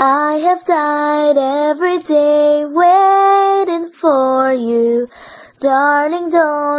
I have died every day waiting for you. Darling, don't